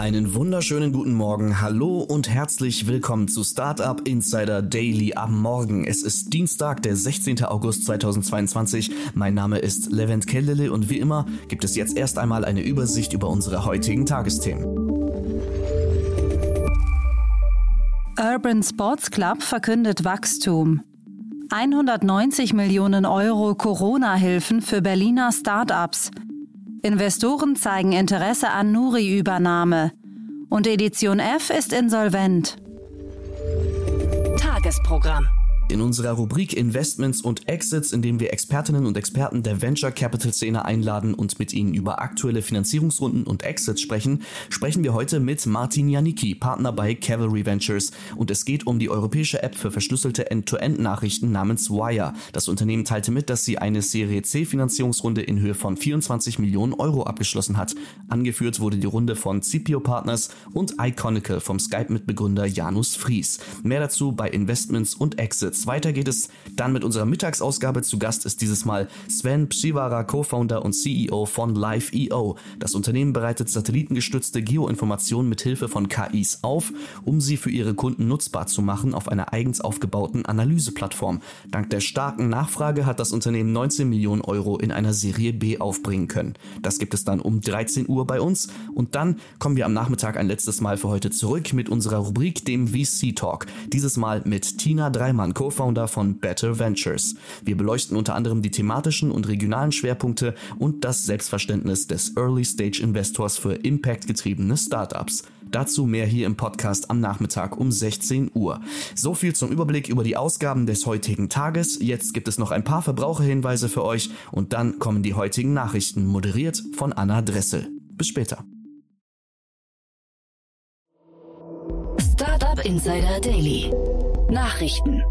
Einen wunderschönen guten Morgen, hallo und herzlich willkommen zu Startup Insider Daily am Morgen. Es ist Dienstag, der 16. August 2022. Mein Name ist Levent Kellele und wie immer gibt es jetzt erst einmal eine Übersicht über unsere heutigen Tagesthemen. Urban Sports Club verkündet Wachstum. 190 Millionen Euro Corona-Hilfen für Berliner Startups. Investoren zeigen Interesse an Nuri-Übernahme. Und Edition F ist insolvent. Tagesprogramm. In unserer Rubrik Investments und Exits, in dem wir Expertinnen und Experten der Venture Capital Szene einladen und mit ihnen über aktuelle Finanzierungsrunden und Exits sprechen, sprechen wir heute mit Martin Janicki, Partner bei Cavalry Ventures. Und es geht um die europäische App für verschlüsselte End-to-End-Nachrichten namens Wire. Das Unternehmen teilte mit, dass sie eine Serie C Finanzierungsrunde in Höhe von 24 Millionen Euro abgeschlossen hat. Angeführt wurde die Runde von CPO Partners und Iconical vom Skype-Mitbegründer Janus Fries. Mehr dazu bei Investments und Exits. Weiter geht es dann mit unserer Mittagsausgabe. Zu Gast ist dieses Mal Sven Psivara, Co-Founder und CEO von Live.io. Das Unternehmen bereitet satellitengestützte Geoinformationen mit Hilfe von KIs auf, um sie für ihre Kunden nutzbar zu machen auf einer eigens aufgebauten Analyseplattform. Dank der starken Nachfrage hat das Unternehmen 19 Millionen Euro in einer Serie B aufbringen können. Das gibt es dann um 13 Uhr bei uns und dann kommen wir am Nachmittag ein letztes Mal für heute zurück mit unserer Rubrik, dem VC Talk. Dieses Mal mit Tina Dreimann, Co Co-Founder von Better Ventures. Wir beleuchten unter anderem die thematischen und regionalen Schwerpunkte und das Selbstverständnis des Early Stage Investors für Impact-getriebene Startups. Dazu mehr hier im Podcast am Nachmittag um 16 Uhr. So viel zum Überblick über die Ausgaben des heutigen Tages. Jetzt gibt es noch ein paar Verbraucherhinweise für euch und dann kommen die heutigen Nachrichten, moderiert von Anna Dressel. Bis später. Startup Insider Daily. Nachrichten.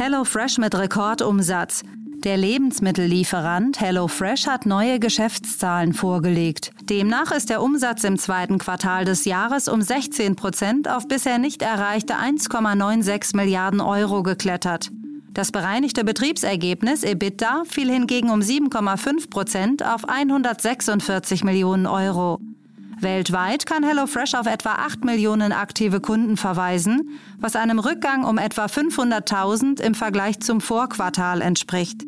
HelloFresh mit Rekordumsatz. Der Lebensmittellieferant HelloFresh hat neue Geschäftszahlen vorgelegt. Demnach ist der Umsatz im zweiten Quartal des Jahres um 16 Prozent auf bisher nicht erreichte 1,96 Milliarden Euro geklettert. Das bereinigte Betriebsergebnis EBITDA fiel hingegen um 7,5 Prozent auf 146 Millionen Euro. Weltweit kann HelloFresh auf etwa 8 Millionen aktive Kunden verweisen, was einem Rückgang um etwa 500.000 im Vergleich zum Vorquartal entspricht.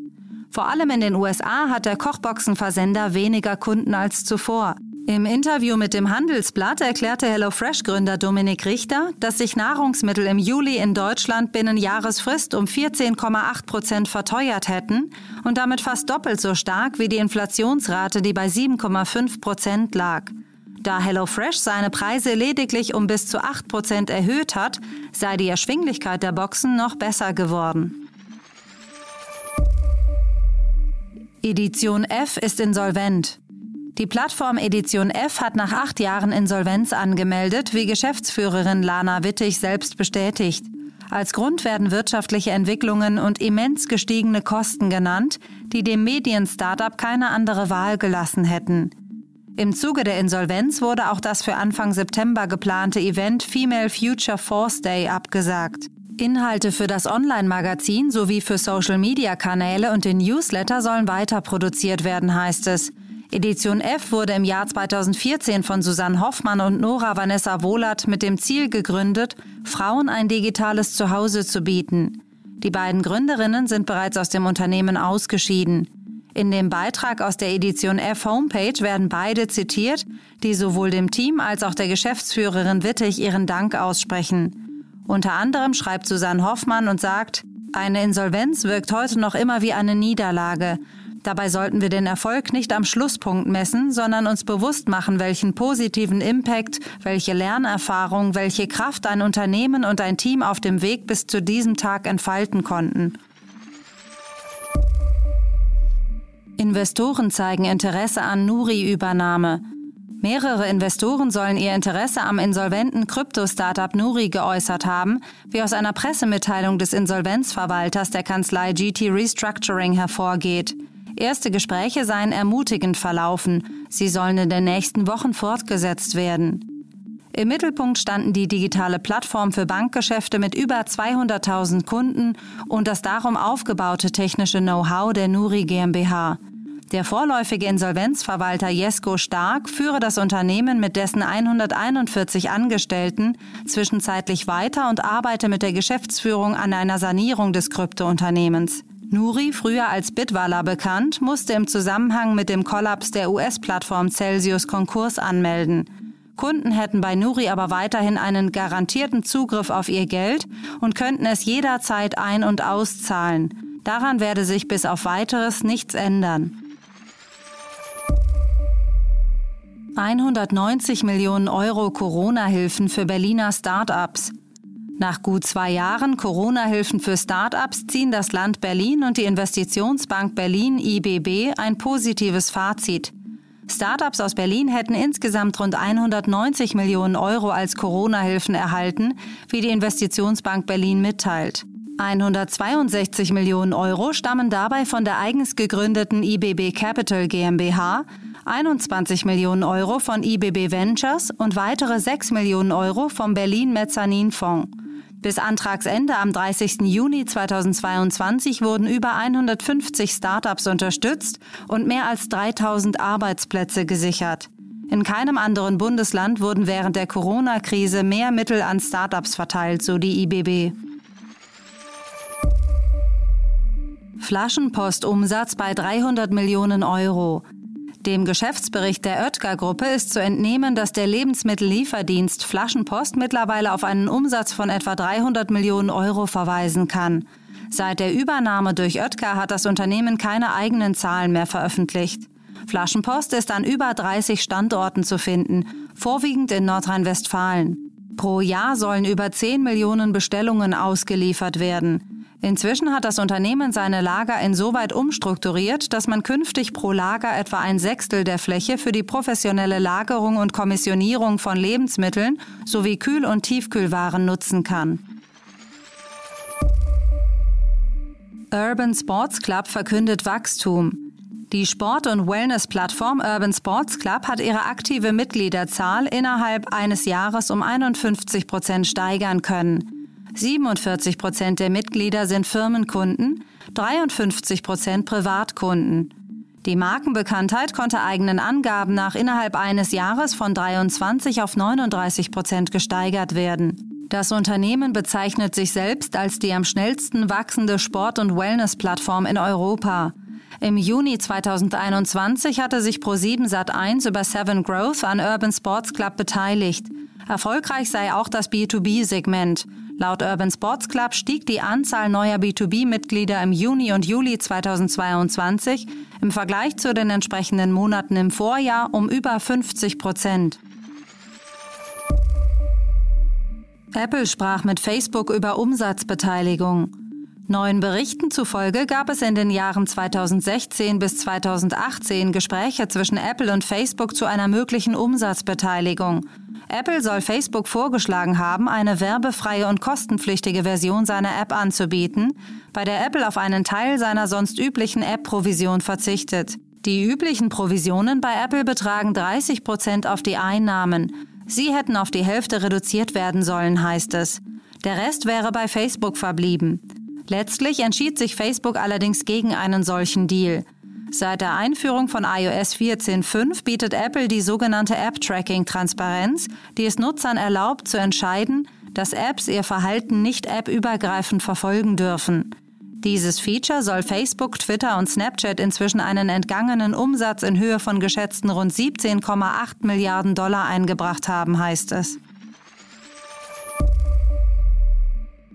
Vor allem in den USA hat der Kochboxenversender weniger Kunden als zuvor. Im Interview mit dem Handelsblatt erklärte HelloFresh-Gründer Dominik Richter, dass sich Nahrungsmittel im Juli in Deutschland binnen Jahresfrist um 14,8 Prozent verteuert hätten und damit fast doppelt so stark wie die Inflationsrate, die bei 7,5 Prozent lag. Da HelloFresh seine Preise lediglich um bis zu 8% erhöht hat, sei die Erschwinglichkeit der Boxen noch besser geworden. Edition F ist insolvent. Die Plattform Edition F hat nach acht Jahren Insolvenz angemeldet, wie Geschäftsführerin Lana Wittig selbst bestätigt. Als Grund werden wirtschaftliche Entwicklungen und immens gestiegene Kosten genannt, die dem Medien-Startup keine andere Wahl gelassen hätten. Im Zuge der Insolvenz wurde auch das für Anfang September geplante Event Female Future Force Day abgesagt. Inhalte für das Online-Magazin sowie für Social-Media-Kanäle und den Newsletter sollen weiter produziert werden, heißt es. Edition F wurde im Jahr 2014 von Susanne Hoffmann und Nora Vanessa Wohlert mit dem Ziel gegründet, Frauen ein digitales Zuhause zu bieten. Die beiden Gründerinnen sind bereits aus dem Unternehmen ausgeschieden. In dem Beitrag aus der Edition F Homepage werden beide zitiert, die sowohl dem Team als auch der Geschäftsführerin Wittig ihren Dank aussprechen. Unter anderem schreibt Susanne Hoffmann und sagt, eine Insolvenz wirkt heute noch immer wie eine Niederlage. Dabei sollten wir den Erfolg nicht am Schlusspunkt messen, sondern uns bewusst machen, welchen positiven Impact, welche Lernerfahrung, welche Kraft ein Unternehmen und ein Team auf dem Weg bis zu diesem Tag entfalten konnten. Investoren zeigen Interesse an Nuri-Übernahme. Mehrere Investoren sollen ihr Interesse am insolventen Krypto-Startup Nuri geäußert haben, wie aus einer Pressemitteilung des Insolvenzverwalters der Kanzlei GT Restructuring hervorgeht. Erste Gespräche seien ermutigend verlaufen. Sie sollen in den nächsten Wochen fortgesetzt werden. Im Mittelpunkt standen die digitale Plattform für Bankgeschäfte mit über 200.000 Kunden und das darum aufgebaute technische Know-how der Nuri GmbH. Der vorläufige Insolvenzverwalter Jesko Stark führe das Unternehmen mit dessen 141 Angestellten zwischenzeitlich weiter und arbeite mit der Geschäftsführung an einer Sanierung des Kryptounternehmens. Nuri, früher als Bitwala bekannt, musste im Zusammenhang mit dem Kollaps der US-Plattform Celsius Konkurs anmelden. Kunden hätten bei Nuri aber weiterhin einen garantierten Zugriff auf ihr Geld und könnten es jederzeit ein- und auszahlen. Daran werde sich bis auf weiteres nichts ändern. 190 Millionen Euro Corona-Hilfen für Berliner Start-ups. Nach gut zwei Jahren Corona-Hilfen für Start-ups ziehen das Land Berlin und die Investitionsbank Berlin IBB ein positives Fazit. Start-ups aus Berlin hätten insgesamt rund 190 Millionen Euro als Corona-Hilfen erhalten, wie die Investitionsbank Berlin mitteilt. 162 Millionen Euro stammen dabei von der eigens gegründeten IBB Capital GmbH 21 Millionen Euro von IBB Ventures und weitere 6 Millionen Euro vom Berlin Mezzanin Fonds. Bis Antragsende am 30. Juni 2022 wurden über 150 Startups unterstützt und mehr als 3000 Arbeitsplätze gesichert. In keinem anderen Bundesland wurden während der Corona-Krise mehr Mittel an Startups verteilt, so die IBB. Flaschenpostumsatz bei 300 Millionen Euro. Dem Geschäftsbericht der Oetker-Gruppe ist zu entnehmen, dass der Lebensmittellieferdienst Flaschenpost mittlerweile auf einen Umsatz von etwa 300 Millionen Euro verweisen kann. Seit der Übernahme durch Oetker hat das Unternehmen keine eigenen Zahlen mehr veröffentlicht. Flaschenpost ist an über 30 Standorten zu finden, vorwiegend in Nordrhein-Westfalen. Pro Jahr sollen über 10 Millionen Bestellungen ausgeliefert werden. Inzwischen hat das Unternehmen seine Lager insoweit umstrukturiert, dass man künftig pro Lager etwa ein Sechstel der Fläche für die professionelle Lagerung und Kommissionierung von Lebensmitteln sowie Kühl- und Tiefkühlwaren nutzen kann. Urban Sports Club verkündet Wachstum. Die Sport- und Wellness-Plattform Urban Sports Club hat ihre aktive Mitgliederzahl innerhalb eines Jahres um 51 Prozent steigern können. 47 Prozent der Mitglieder sind Firmenkunden, 53 Prozent Privatkunden. Die Markenbekanntheit konnte eigenen Angaben nach innerhalb eines Jahres von 23 auf 39 Prozent gesteigert werden. Das Unternehmen bezeichnet sich selbst als die am schnellsten wachsende Sport- und Wellness-Plattform in Europa. Im Juni 2021 hatte sich Pro7 Sat1 über Seven Growth an Urban Sports Club beteiligt. Erfolgreich sei auch das B2B-Segment. Laut Urban Sports Club stieg die Anzahl neuer B2B-Mitglieder im Juni und Juli 2022 im Vergleich zu den entsprechenden Monaten im Vorjahr um über 50 Prozent. Apple sprach mit Facebook über Umsatzbeteiligung. Neuen Berichten zufolge gab es in den Jahren 2016 bis 2018 Gespräche zwischen Apple und Facebook zu einer möglichen Umsatzbeteiligung. Apple soll Facebook vorgeschlagen haben, eine werbefreie und kostenpflichtige Version seiner App anzubieten, bei der Apple auf einen Teil seiner sonst üblichen App-Provision verzichtet. Die üblichen Provisionen bei Apple betragen 30 Prozent auf die Einnahmen. Sie hätten auf die Hälfte reduziert werden sollen, heißt es. Der Rest wäre bei Facebook verblieben. Letztlich entschied sich Facebook allerdings gegen einen solchen Deal. Seit der Einführung von iOS 14.5 bietet Apple die sogenannte App-Tracking-Transparenz, die es Nutzern erlaubt zu entscheiden, dass Apps ihr Verhalten nicht appübergreifend verfolgen dürfen. Dieses Feature soll Facebook, Twitter und Snapchat inzwischen einen entgangenen Umsatz in Höhe von geschätzten rund 17,8 Milliarden Dollar eingebracht haben, heißt es.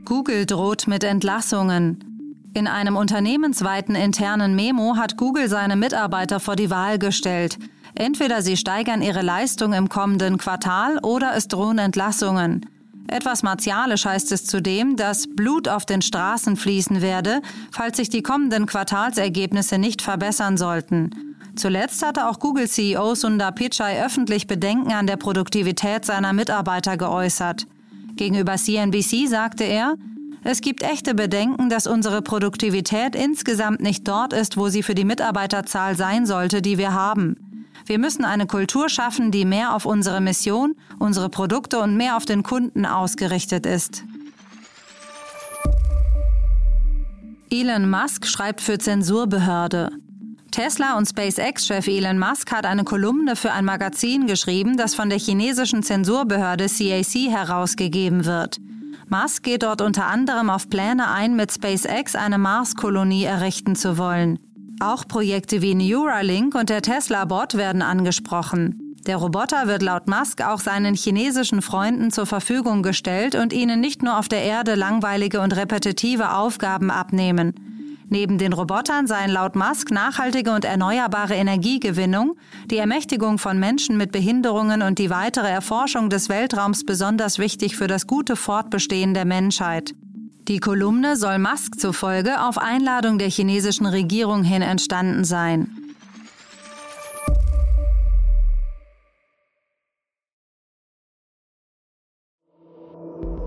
Google droht mit Entlassungen. In einem unternehmensweiten internen Memo hat Google seine Mitarbeiter vor die Wahl gestellt. Entweder sie steigern ihre Leistung im kommenden Quartal oder es drohen Entlassungen. Etwas martialisch heißt es zudem, dass Blut auf den Straßen fließen werde, falls sich die kommenden Quartalsergebnisse nicht verbessern sollten. Zuletzt hatte auch Google-CEO Sundar Pichai öffentlich Bedenken an der Produktivität seiner Mitarbeiter geäußert. Gegenüber CNBC sagte er, es gibt echte Bedenken, dass unsere Produktivität insgesamt nicht dort ist, wo sie für die Mitarbeiterzahl sein sollte, die wir haben. Wir müssen eine Kultur schaffen, die mehr auf unsere Mission, unsere Produkte und mehr auf den Kunden ausgerichtet ist. Elon Musk schreibt für Zensurbehörde. Tesla und SpaceX-Chef Elon Musk hat eine Kolumne für ein Magazin geschrieben, das von der chinesischen Zensurbehörde CAC herausgegeben wird. Musk geht dort unter anderem auf Pläne ein, mit SpaceX eine Mars-Kolonie errichten zu wollen. Auch Projekte wie Neuralink und der Tesla-Bot werden angesprochen. Der Roboter wird laut Musk auch seinen chinesischen Freunden zur Verfügung gestellt und ihnen nicht nur auf der Erde langweilige und repetitive Aufgaben abnehmen. Neben den Robotern seien laut Musk nachhaltige und erneuerbare Energiegewinnung, die Ermächtigung von Menschen mit Behinderungen und die weitere Erforschung des Weltraums besonders wichtig für das gute Fortbestehen der Menschheit. Die Kolumne soll Musk zufolge auf Einladung der chinesischen Regierung hin entstanden sein.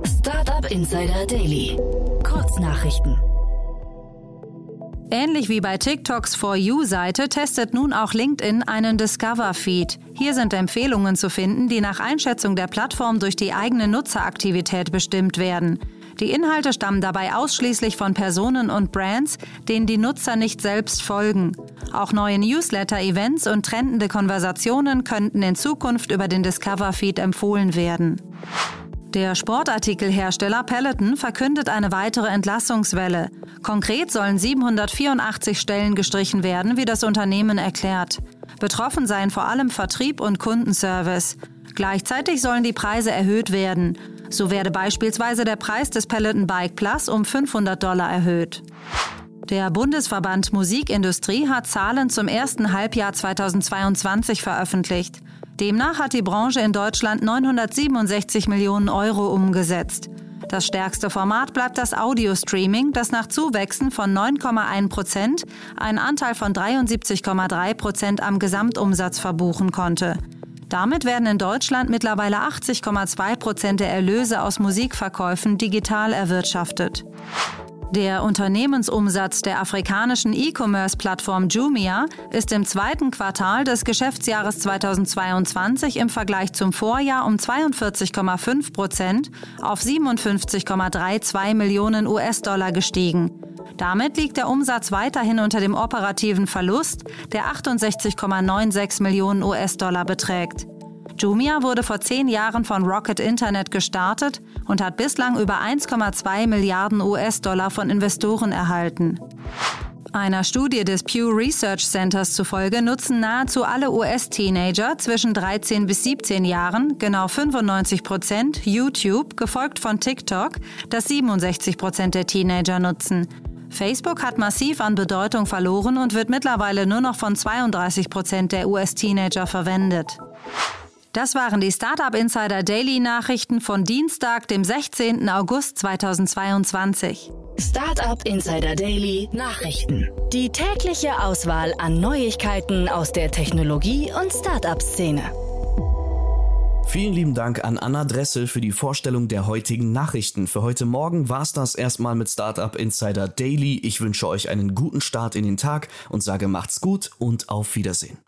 Startup Insider Daily. Kurznachrichten. Ähnlich wie bei TikToks For You-Seite testet nun auch LinkedIn einen Discover-Feed. Hier sind Empfehlungen zu finden, die nach Einschätzung der Plattform durch die eigene Nutzeraktivität bestimmt werden. Die Inhalte stammen dabei ausschließlich von Personen und Brands, denen die Nutzer nicht selbst folgen. Auch neue Newsletter-Events und trendende Konversationen könnten in Zukunft über den Discover-Feed empfohlen werden. Der Sportartikelhersteller Peloton verkündet eine weitere Entlassungswelle. Konkret sollen 784 Stellen gestrichen werden, wie das Unternehmen erklärt. Betroffen seien vor allem Vertrieb und Kundenservice. Gleichzeitig sollen die Preise erhöht werden. So werde beispielsweise der Preis des Peloton Bike Plus um 500 Dollar erhöht. Der Bundesverband Musikindustrie hat Zahlen zum ersten Halbjahr 2022 veröffentlicht. Demnach hat die Branche in Deutschland 967 Millionen Euro umgesetzt. Das stärkste Format bleibt das Audio-Streaming, das nach Zuwächsen von 9,1 Prozent einen Anteil von 73,3 Prozent am Gesamtumsatz verbuchen konnte. Damit werden in Deutschland mittlerweile 80,2 Prozent der Erlöse aus Musikverkäufen digital erwirtschaftet. Der Unternehmensumsatz der afrikanischen E-Commerce-Plattform Jumia ist im zweiten Quartal des Geschäftsjahres 2022 im Vergleich zum Vorjahr um 42,5 Prozent auf 57,32 Millionen US-Dollar gestiegen. Damit liegt der Umsatz weiterhin unter dem operativen Verlust, der 68,96 Millionen US-Dollar beträgt. Jumia wurde vor zehn Jahren von Rocket Internet gestartet und hat bislang über 1,2 Milliarden US-Dollar von Investoren erhalten. Einer Studie des Pew Research Centers zufolge nutzen nahezu alle US-Teenager zwischen 13 bis 17 Jahren, genau 95 Prozent, YouTube, gefolgt von TikTok, das 67 Prozent der Teenager nutzen. Facebook hat massiv an Bedeutung verloren und wird mittlerweile nur noch von 32 Prozent der US-Teenager verwendet. Das waren die Startup Insider Daily Nachrichten von Dienstag, dem 16. August 2022. Startup Insider Daily Nachrichten. Die tägliche Auswahl an Neuigkeiten aus der Technologie- und Startup-Szene. Vielen lieben Dank an Anna Dressel für die Vorstellung der heutigen Nachrichten. Für heute Morgen war es das erstmal mit Startup Insider Daily. Ich wünsche euch einen guten Start in den Tag und sage macht's gut und auf Wiedersehen.